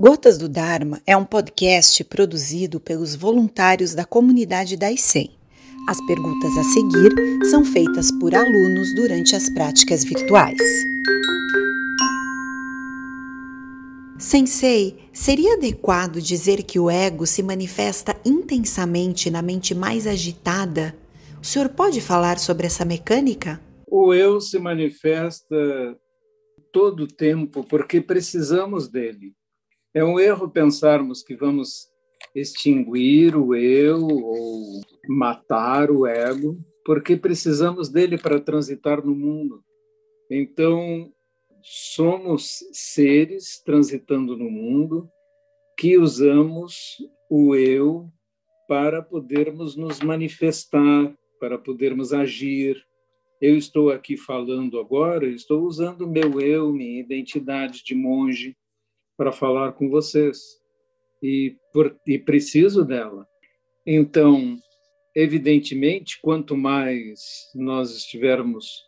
Gotas do Dharma é um podcast produzido pelos voluntários da comunidade da ICEM. As perguntas a seguir são feitas por alunos durante as práticas virtuais. Sensei, seria adequado dizer que o ego se manifesta intensamente na mente mais agitada? O senhor pode falar sobre essa mecânica? O eu se manifesta todo o tempo porque precisamos dele. É um erro pensarmos que vamos extinguir o eu ou matar o ego, porque precisamos dele para transitar no mundo. Então, somos seres transitando no mundo que usamos o eu para podermos nos manifestar, para podermos agir. Eu estou aqui falando agora, estou usando meu eu, minha identidade de monge, para falar com vocês e, por, e preciso dela. Então, evidentemente, quanto mais nós estivermos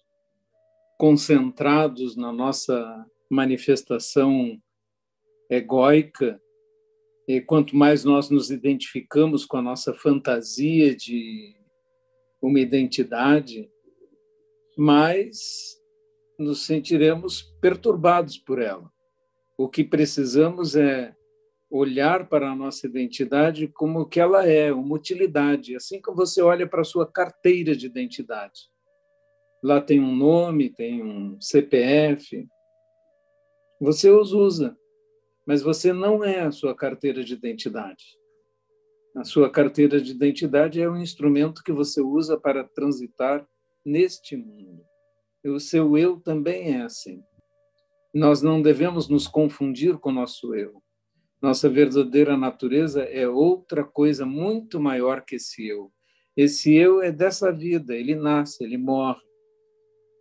concentrados na nossa manifestação egóica, e quanto mais nós nos identificamos com a nossa fantasia de uma identidade, mais nos sentiremos perturbados por ela. O que precisamos é olhar para a nossa identidade como que ela é, uma utilidade, assim como você olha para a sua carteira de identidade. Lá tem um nome, tem um CPF. Você os usa, mas você não é a sua carteira de identidade. A sua carteira de identidade é um instrumento que você usa para transitar neste mundo. E o seu eu também é assim. Nós não devemos nos confundir com nosso eu. Nossa verdadeira natureza é outra coisa muito maior que esse eu. Esse eu é dessa vida, ele nasce, ele morre,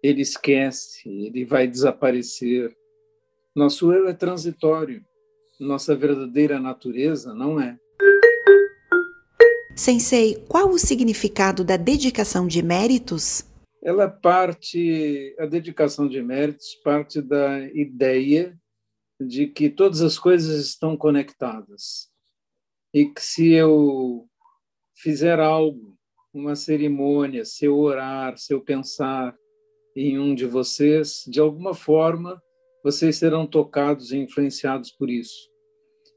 ele esquece, ele vai desaparecer. Nosso eu é transitório. Nossa verdadeira natureza não é. Sensei, qual o significado da dedicação de méritos? Ela parte, a dedicação de méritos parte da ideia de que todas as coisas estão conectadas e que se eu fizer algo, uma cerimônia, se eu orar, se eu pensar em um de vocês, de alguma forma vocês serão tocados e influenciados por isso.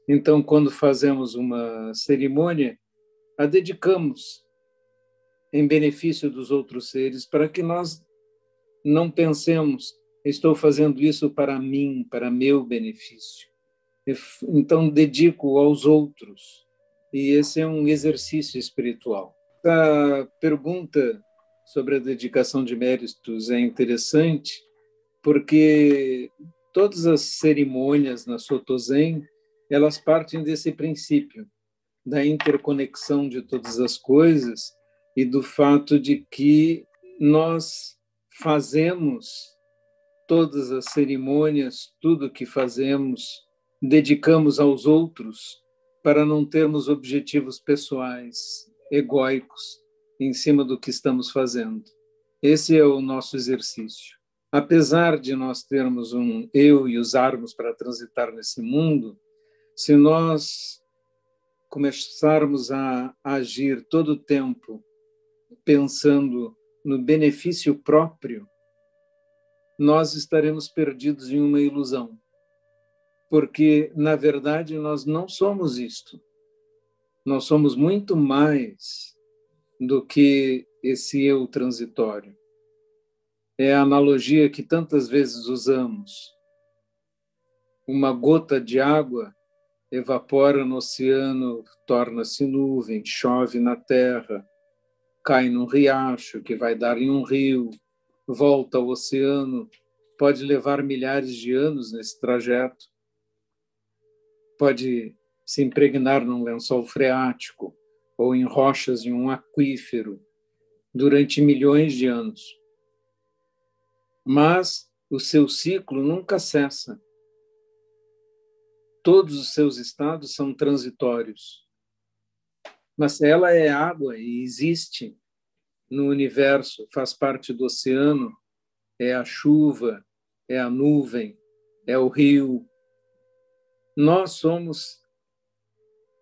Então, quando fazemos uma cerimônia, a dedicamos em benefício dos outros seres, para que nós não pensemos, estou fazendo isso para mim, para meu benefício. Então, dedico aos outros. E esse é um exercício espiritual. A pergunta sobre a dedicação de méritos é interessante, porque todas as cerimônias na Soto Zen, elas partem desse princípio da interconexão de todas as coisas e do fato de que nós fazemos todas as cerimônias, tudo que fazemos, dedicamos aos outros para não termos objetivos pessoais, egóicos, em cima do que estamos fazendo. Esse é o nosso exercício. Apesar de nós termos um eu e usarmos para transitar nesse mundo, se nós começarmos a agir todo o tempo pensando no benefício próprio, nós estaremos perdidos em uma ilusão. Porque, na verdade, nós não somos isto. Nós somos muito mais do que esse eu transitório. É a analogia que tantas vezes usamos. Uma gota de água evapora no oceano, torna-se nuvem, chove na terra, cai num riacho, que vai dar em um rio, volta ao oceano, pode levar milhares de anos nesse trajeto, pode se impregnar num lençol freático ou em rochas em um aquífero durante milhões de anos. Mas o seu ciclo nunca cessa. Todos os seus estados são transitórios mas ela é água e existe no universo, faz parte do oceano, é a chuva, é a nuvem, é o rio. Nós somos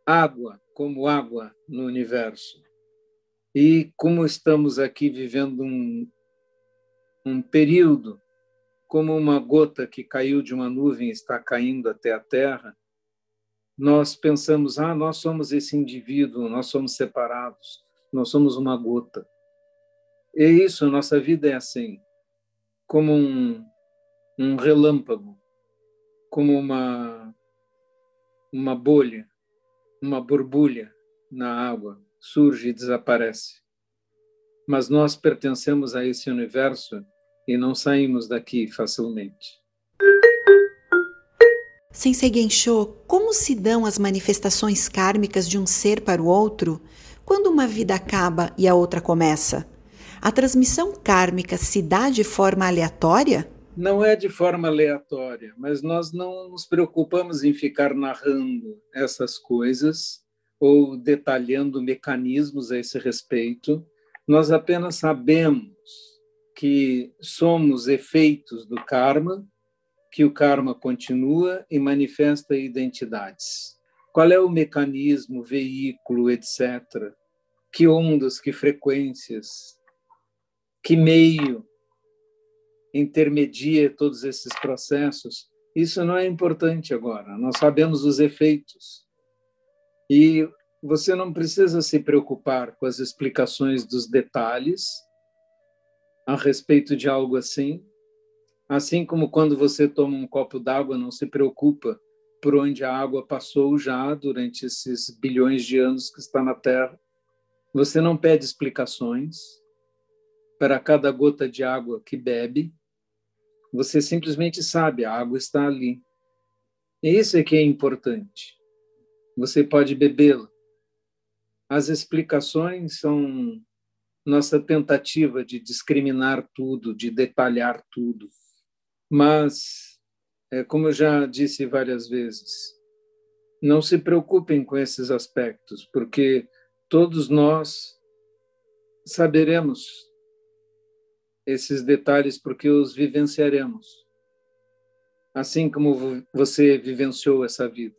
água, como água no universo. E como estamos aqui vivendo um, um período, como uma gota que caiu de uma nuvem está caindo até a terra, nós pensamos, ah, nós somos esse indivíduo, nós somos separados, nós somos uma gota. E isso, nossa vida é assim, como um, um relâmpago, como uma, uma bolha, uma borbulha na água, surge e desaparece. Mas nós pertencemos a esse universo e não saímos daqui facilmente. Sensei Gensho, como se dão as manifestações kármicas de um ser para o outro quando uma vida acaba e a outra começa? A transmissão kármica se dá de forma aleatória? Não é de forma aleatória, mas nós não nos preocupamos em ficar narrando essas coisas ou detalhando mecanismos a esse respeito. Nós apenas sabemos que somos efeitos do karma que o karma continua e manifesta identidades. Qual é o mecanismo, veículo, etc. Que ondas, que frequências, que meio intermedia todos esses processos? Isso não é importante agora. Nós sabemos os efeitos. E você não precisa se preocupar com as explicações dos detalhes a respeito de algo assim, Assim como quando você toma um copo d'água, não se preocupa por onde a água passou já durante esses bilhões de anos que está na Terra. Você não pede explicações para cada gota de água que bebe. Você simplesmente sabe, a água está ali. E isso é que é importante. Você pode bebê-la. As explicações são nossa tentativa de discriminar tudo, de detalhar tudo. Mas, é, como eu já disse várias vezes, não se preocupem com esses aspectos, porque todos nós saberemos esses detalhes porque os vivenciaremos. Assim como você vivenciou essa vida.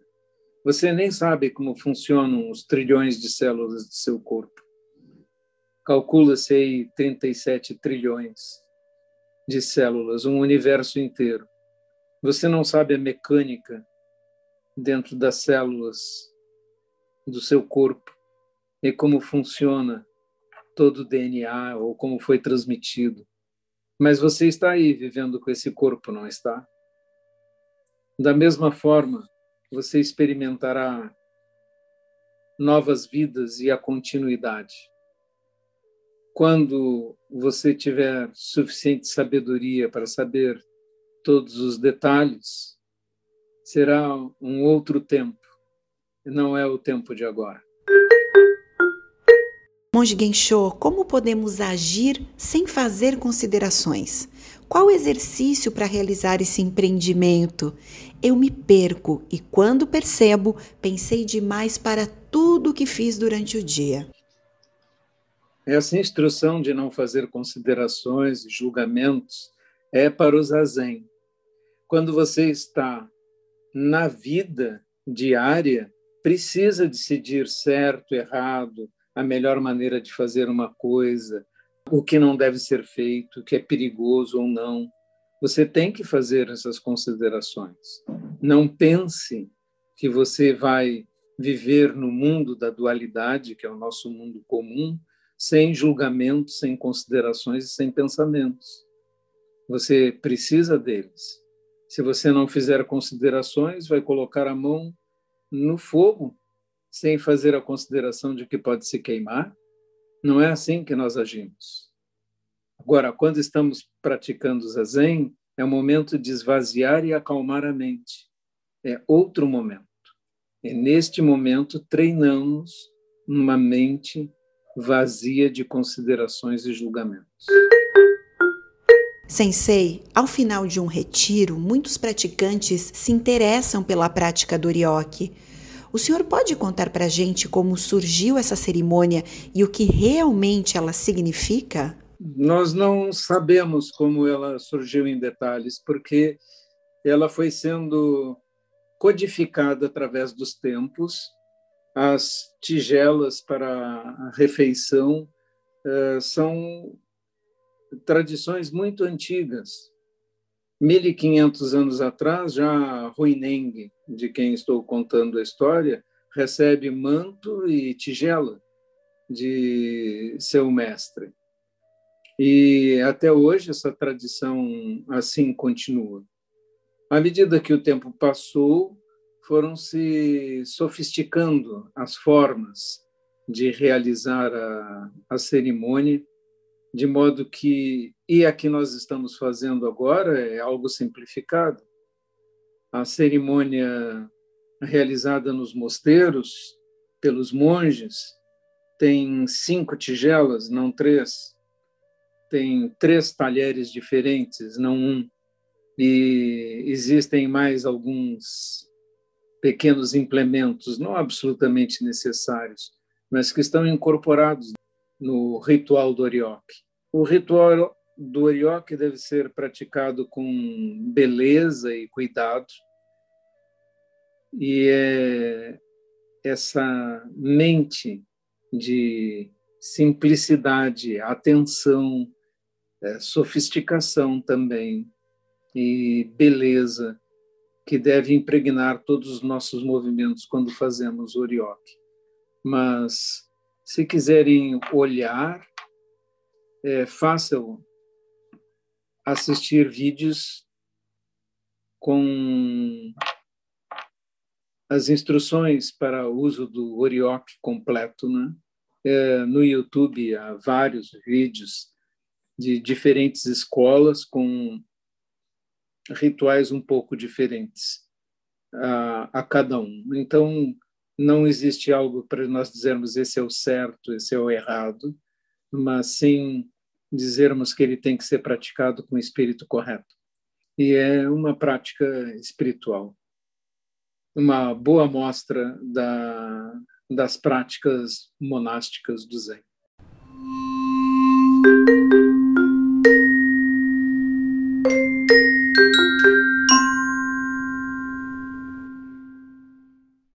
Você nem sabe como funcionam os trilhões de células do seu corpo. Calcula-se aí 37 trilhões de células, um universo inteiro. Você não sabe a mecânica dentro das células do seu corpo e como funciona todo o DNA ou como foi transmitido. Mas você está aí vivendo com esse corpo, não está? Da mesma forma, você experimentará novas vidas e a continuidade. Quando você tiver suficiente sabedoria para saber todos os detalhes, será um outro tempo, não é o tempo de agora. Monge Gensho, como podemos agir sem fazer considerações? Qual o exercício para realizar esse empreendimento? Eu me perco e, quando percebo, pensei demais para tudo que fiz durante o dia. Essa instrução de não fazer considerações e julgamentos é para o zazen. Quando você está na vida diária, precisa decidir certo, errado, a melhor maneira de fazer uma coisa, o que não deve ser feito, o que é perigoso ou não. Você tem que fazer essas considerações. Não pense que você vai viver no mundo da dualidade, que é o nosso mundo comum, sem julgamentos, sem considerações e sem pensamentos. Você precisa deles. Se você não fizer considerações, vai colocar a mão no fogo sem fazer a consideração de que pode se queimar. Não é assim que nós agimos. Agora, quando estamos praticando zazen, é o momento de esvaziar e acalmar a mente. É outro momento. E neste momento treinamos uma mente vazia de considerações e julgamentos. Sensei, ao final de um retiro, muitos praticantes se interessam pela prática do Orioque. O senhor pode contar para a gente como surgiu essa cerimônia e o que realmente ela significa? Nós não sabemos como ela surgiu em detalhes, porque ela foi sendo codificada através dos tempos. As tigelas para a refeição uh, são tradições muito antigas. 1500 anos atrás, já Ruineng, de quem estou contando a história, recebe manto e tigela de seu mestre. E até hoje essa tradição assim continua. À medida que o tempo passou, foram se sofisticando as formas de realizar a, a cerimônia, de modo que, e a que nós estamos fazendo agora é algo simplificado. A cerimônia realizada nos mosteiros pelos monges tem cinco tigelas, não três. Tem três talheres diferentes, não um. E existem mais alguns pequenos implementos, não absolutamente necessários, mas que estão incorporados no ritual do Orioque. O ritual do Orioque deve ser praticado com beleza e cuidado, e é essa mente de simplicidade, atenção, é, sofisticação também e beleza que deve impregnar todos os nossos movimentos quando fazemos orioque. Mas se quiserem olhar, é fácil assistir vídeos com as instruções para o uso do Orioque completo, né? É, no YouTube há vários vídeos de diferentes escolas com rituais um pouco diferentes a, a cada um. Então, não existe algo para nós dizermos esse é o certo, esse é o errado, mas sim dizermos que ele tem que ser praticado com o espírito correto. E é uma prática espiritual uma boa amostra da, das práticas monásticas do Zen.